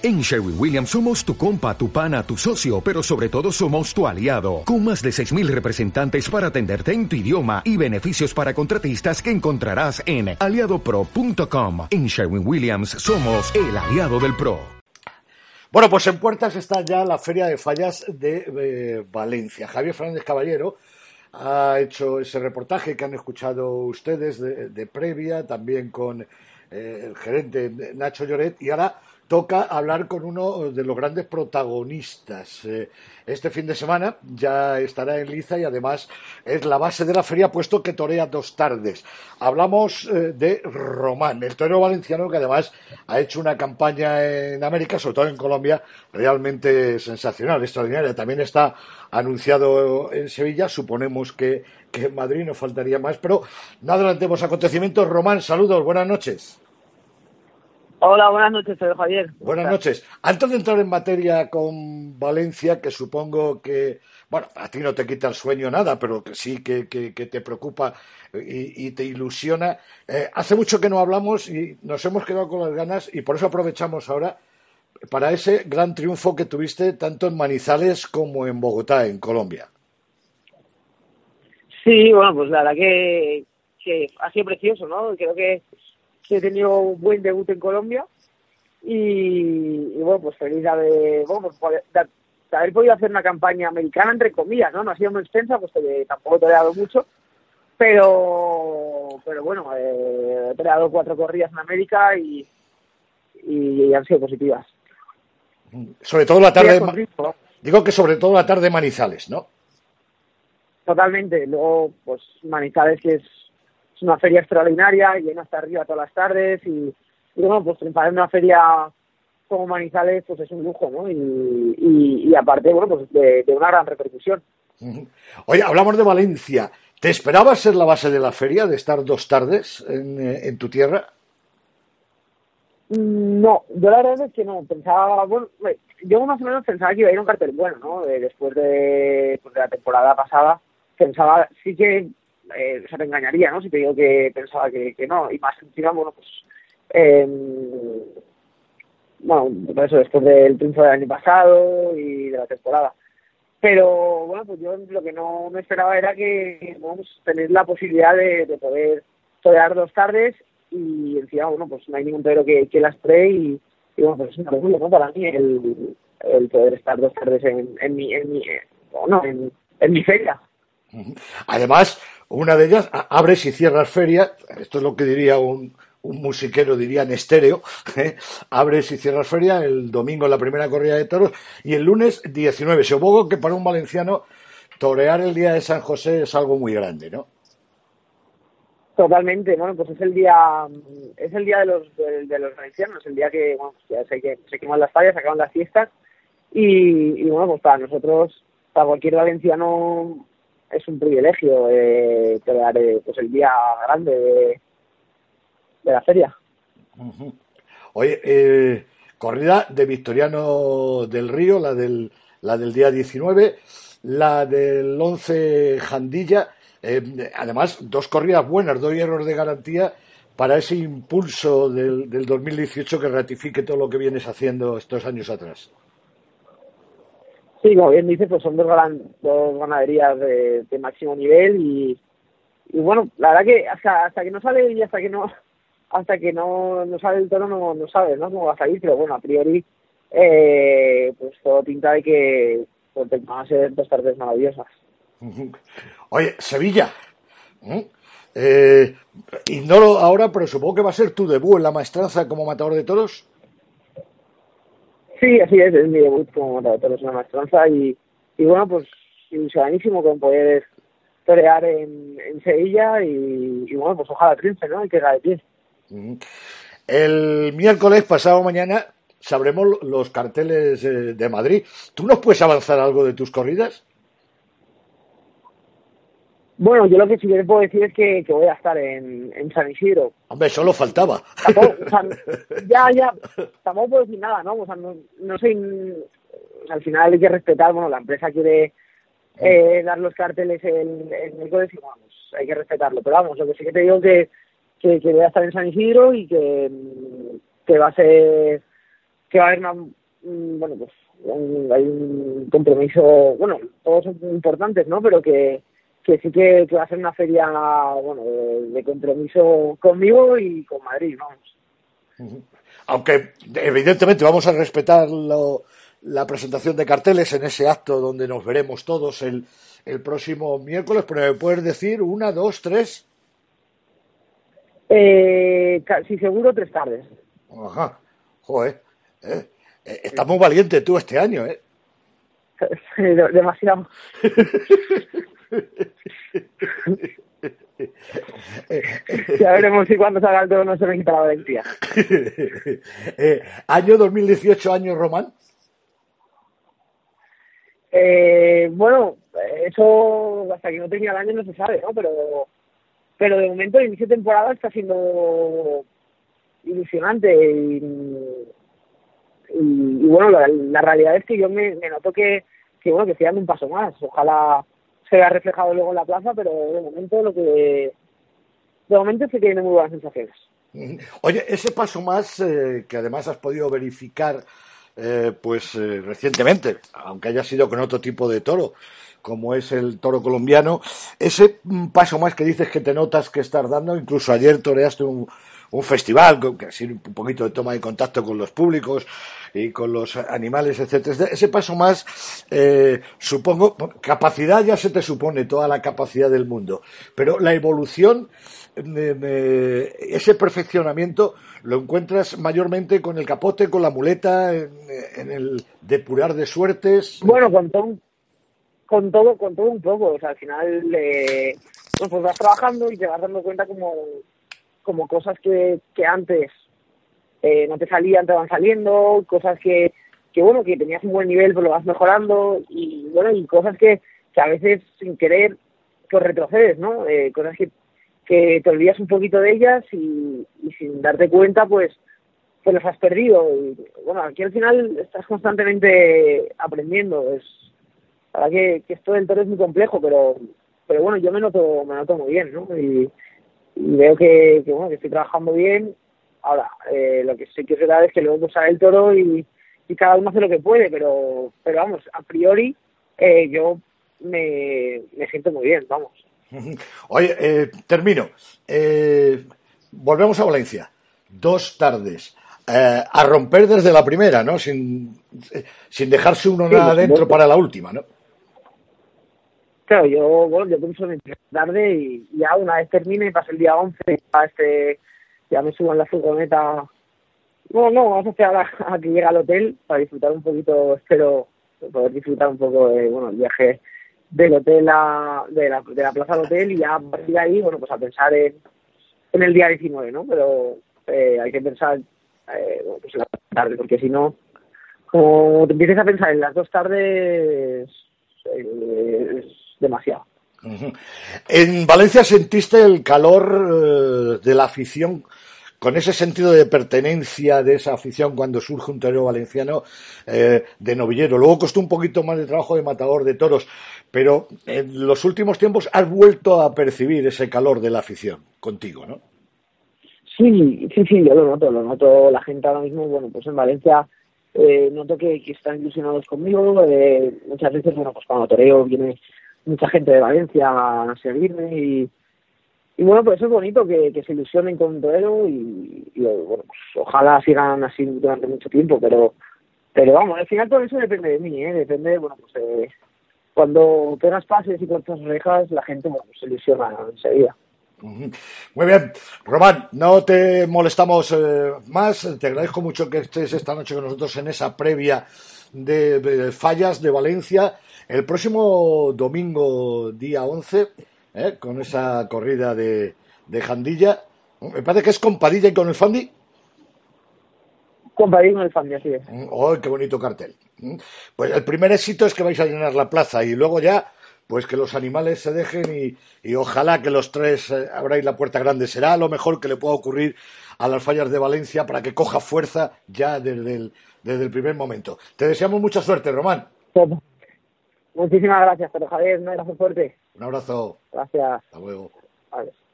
En Sherwin Williams somos tu compa, tu pana, tu socio, pero sobre todo somos tu aliado, con más de 6.000 representantes para atenderte en tu idioma y beneficios para contratistas que encontrarás en aliadopro.com. En Sherwin Williams somos el aliado del PRO. Bueno, pues en puertas está ya la Feria de Fallas de eh, Valencia. Javier Fernández Caballero ha hecho ese reportaje que han escuchado ustedes de, previa, también con eh, el gerente Nacho Lloret, y ahora toca hablar con uno de los grandes protagonistas. Eh, este fin de semana ya estará en Liza y además es la base de la feria puesto que torea dos tardes. Hablamos eh, de Román, el torero valenciano que además ha hecho una campaña en América, sobre todo en Colombia, realmente sensacional, extraordinaria. También está anunciado en Sevilla, suponemos que, que en Madrid no faltaría más, pero no adelantemos acontecimientos. Román, saludos, buenas noches. Hola, buenas noches, soy Javier. Buenas noches. Antes de entrar en materia con Valencia, que supongo que, bueno, a ti no te quita el sueño nada, pero que sí que, te preocupa y, te ilusiona. Eh, hace mucho que no hablamos y nos hemos quedado con las ganas y por eso aprovechamos ahora para ese gran triunfo que tuviste tanto en Manizales como en Bogotá, en Colombia. Sí, bueno, pues la verdad que, que ha sido precioso, ¿no? Creo que he tenido un buen debut en Colombia y, bueno, pues feliz de, bueno, pues, de, haber podido hacer una campaña americana, entre comillas, ¿no? No ha sido muy extensa, pues tampoco te he dado mucho, pero, pero bueno, eh, he peleado cuatro corridas en América y, y, han sido positivas. Sobre todo la tarde, digo que sobre todo la tarde Manizales, ¿no? Totalmente, luego pues Manizales que es es una feria extraordinaria, y llena hasta arriba todas las tardes y, bueno, pues triunfar en una feria como Manizales pues es un lujo, ¿no? Y, aparte, bueno, pues de, una gran repercusión. Oye, hablamos de Valencia. ¿Te esperabas ser la base de la feria, de estar dos tardes en, eh, tu tierra? No, yo la verdad es que no. Pensaba, bueno, yo más o menos pensaba que iba a ir un cartel bueno, ¿no? después de, pues de la temporada pasada, pensaba, sí que eh, se te engañaría, ¿no? Si te digo que pensaba que, no. Y más encima, bueno, pues... Eh, bueno, por eso después del triunfo del año pasado y de la temporada. Pero bueno, pues yo lo que no me esperaba era que vamos tener la posibilidad de, poder torear dos tardes y encima, bueno, pues no hay ningún torero que, que las pre y, bueno, pues es una locura, ¿no? Para mí el, el poder estar dos tardes en, en mi, en mi, eh, no, en, en mi feria. Además, una de ellas, abres y cierras feria, esto es lo que diría un, un musiquero, diría en estéreo, ¿eh? abres y cierras feria, el domingo la primera corrida de toros y el lunes 19. Supongo que para un valenciano torear el día de San José es algo muy grande, ¿no? Totalmente, bueno, pues es el día, es el día de los, de, los valencianos, el día que, bueno, ya sé que se queman las fallas, se acaban las fiestas y bueno, pues para nosotros, para cualquier valenciano es un privilegio eh, crear pues el día grande de, la feria. Oye, eh, corrida de Victoriano del Río, la del, la del día 19, la del 11 Jandilla, eh, además dos corridas buenas, dos hierros de garantía para ese impulso del, del 2018 que ratifique todo lo que vienes haciendo estos años atrás. Sí, como bien dice, pues son dos, ganaderías de, máximo nivel y, y bueno, la verdad que hasta, hasta que no sale y hasta que no hasta que no, no sale el toro no, no sabes ¿no? cómo va a salir, pero bueno, a priori eh, pues todo pinta de que pues, van a ser dos tardes maravillosas. Oye, Sevilla, eh, ignoro ahora, pero supongo que va a ser tu debut en la maestranza como matador de toros. Sí, así es, es mi debut como toros una maestranza y, y bueno, pues ilusionadísimo con poder torear en, en Sevilla y, y, bueno, pues ojalá triunfe, ¿no? Y que de pie. El miércoles pasado mañana sabremos los carteles eh, de Madrid. ¿Tú nos puedes avanzar algo de tus corridas? Bueno, yo lo que sí que puedo decir es que, que voy a estar en, en, San Isidro. Hombre, solo faltaba. ya, ya, tampoco puedo decir nada, ¿no? O sea, no, no sé, al final hay que respetar, bueno, la empresa quiere eh, dar los carteles en el código y vamos, hay que respetarlo. Pero vamos, lo que sí que te digo que, que, que voy a estar en San Isidro y que, que va a ser que va a haber una, bueno, pues hay un compromiso, bueno, todos son importantes, ¿no? Pero que, que sí que, va a ser una feria, bueno, de, compromiso conmigo y con Madrid, vamos. Aunque evidentemente vamos a respetar la presentación de carteles en ese acto donde nos veremos todos el, el próximo miércoles, pero ¿me puedes decir una, dos, tres? Eh, sí, seguro tres tardes. Ajá, joder. ¿eh? Eh, estás muy valiente tú este año, ¿eh? demasiado. ya veremos si cuando salga el todo no se me quita la valentía. eh, ¿Año 2018, año Román? Eh, bueno, eso hasta que no tenía el año no se sabe, ¿no? Pero, pero de momento el inicio de temporada está siendo ilusionante y, y, bueno, la, realidad es que yo me, noto que, que, bueno, que estoy dando un paso más. Ojalá se vea reflejado luego en la plaza, pero de momento lo que de momento se tiene muy buenas sensaciones. Oye, ese paso más eh, que además has podido verificar eh, pues eh, recientemente, aunque haya sido con otro tipo de toro, como es el toro colombiano, ese paso más que dices que te notas que estás dando, incluso ayer toreaste un, un festival, con que un poquito de toma de contacto con los públicos y con los animales, etcétera. Ese paso más, eh, supongo, capacidad ya se te supone toda la capacidad del mundo, pero la evolución, ese perfeccionamiento lo encuentras mayormente con el capote, con la muleta, en, el depurar de suertes. Bueno, con todo, con todo, con todo un poco. O sea, al final, eh, pues vas trabajando y te vas dando cuenta como como cosas que, que antes eh, no te salían, te van saliendo, cosas que, que, bueno, que tenías un buen nivel, pues lo vas mejorando, y bueno, y cosas que, a veces sin querer, pues retrocedes, ¿no? Eh, cosas que, que te olvidas un poquito de ellas y, y sin darte cuenta, pues, pues los has perdido. Y bueno, aquí al final estás constantemente aprendiendo. Es, para que, que esto del toro es muy complejo, pero, pero bueno, yo me noto, me noto muy bien, ¿no? Y, y veo que, bueno, que estoy trabajando bien. Ahora, eh, lo que sí que verdad es que luego pues sale el toro y, y cada uno hace lo que puede, pero, pero vamos, a priori eh, yo me, me siento muy bien, vamos. Oye, eh, termino. Eh, volvemos a Valencia. Dos tardes. Eh, a romper desde la primera, ¿no? Sin, sin dejarse uno nada adentro para la última, ¿no? Claro, yo, bueno, yo pienso en tarde y ya una vez termine y pase el día 11, a este, ya me subo en la furgoneta. No, no, vamos a esperar a, que llegue al hotel para disfrutar un poquito, espero poder disfrutar un poco de, bueno, el viaje del hotel a, de la, de la plaza al hotel y ya a partir de ahí, bueno, pues a pensar en, en el día 19, ¿no? Pero eh, hay que pensar, eh, bueno, pues en la tarde, porque si no, como te empieces a pensar en las dos tardes, eh, demasiado. En Valencia sentiste el calor eh, de la afición, con ese sentido de pertenencia de esa afición cuando surge un torero valenciano eh, de novillero. Luego costó un poquito más de trabajo de matador de toros, pero en los últimos tiempos has vuelto a percibir ese calor de la afición contigo, ¿no? Sí, sí, sí, yo lo noto, lo noto. La gente ahora mismo, bueno, pues en Valencia eh, noto que, están ilusionados conmigo. muchas veces, bueno, pues cuando toreo viene mucha gente de Valencia a seguirme y, y bueno, pues es bonito que, que se ilusionen con Torero y, y bueno, pues ojalá sigan así durante mucho tiempo, pero pero vamos, al final todo eso depende de mí, ¿eh? depende, bueno, pues eh, cuando pegas pases y cortas orejas, la gente bueno, pues se ilusiona enseguida. Muy bien, Román, no te molestamos eh, más. Te agradezco mucho que estés esta noche con nosotros en esa previa de fallas de Valencia el próximo domingo, día 11, ¿eh? con esa corrida de, de Jandilla, me parece que es con Padilla y con el Fandi. Con Padilla y con el Fandi, así es. ¡Oh, qué bonito cartel! Pues el primer éxito es que vais a llenar la plaza y luego ya, pues que los animales se dejen y, y ojalá que los tres eh, abráis la puerta grande. Será lo mejor que le pueda ocurrir a las fallas de Valencia para que coja fuerza ya desde el, desde el primer momento. Te deseamos mucha suerte, Román. Muchísimas gracias, pero Javier, un abrazo fuerte. Un abrazo. Gracias. Hasta luego. Adiós.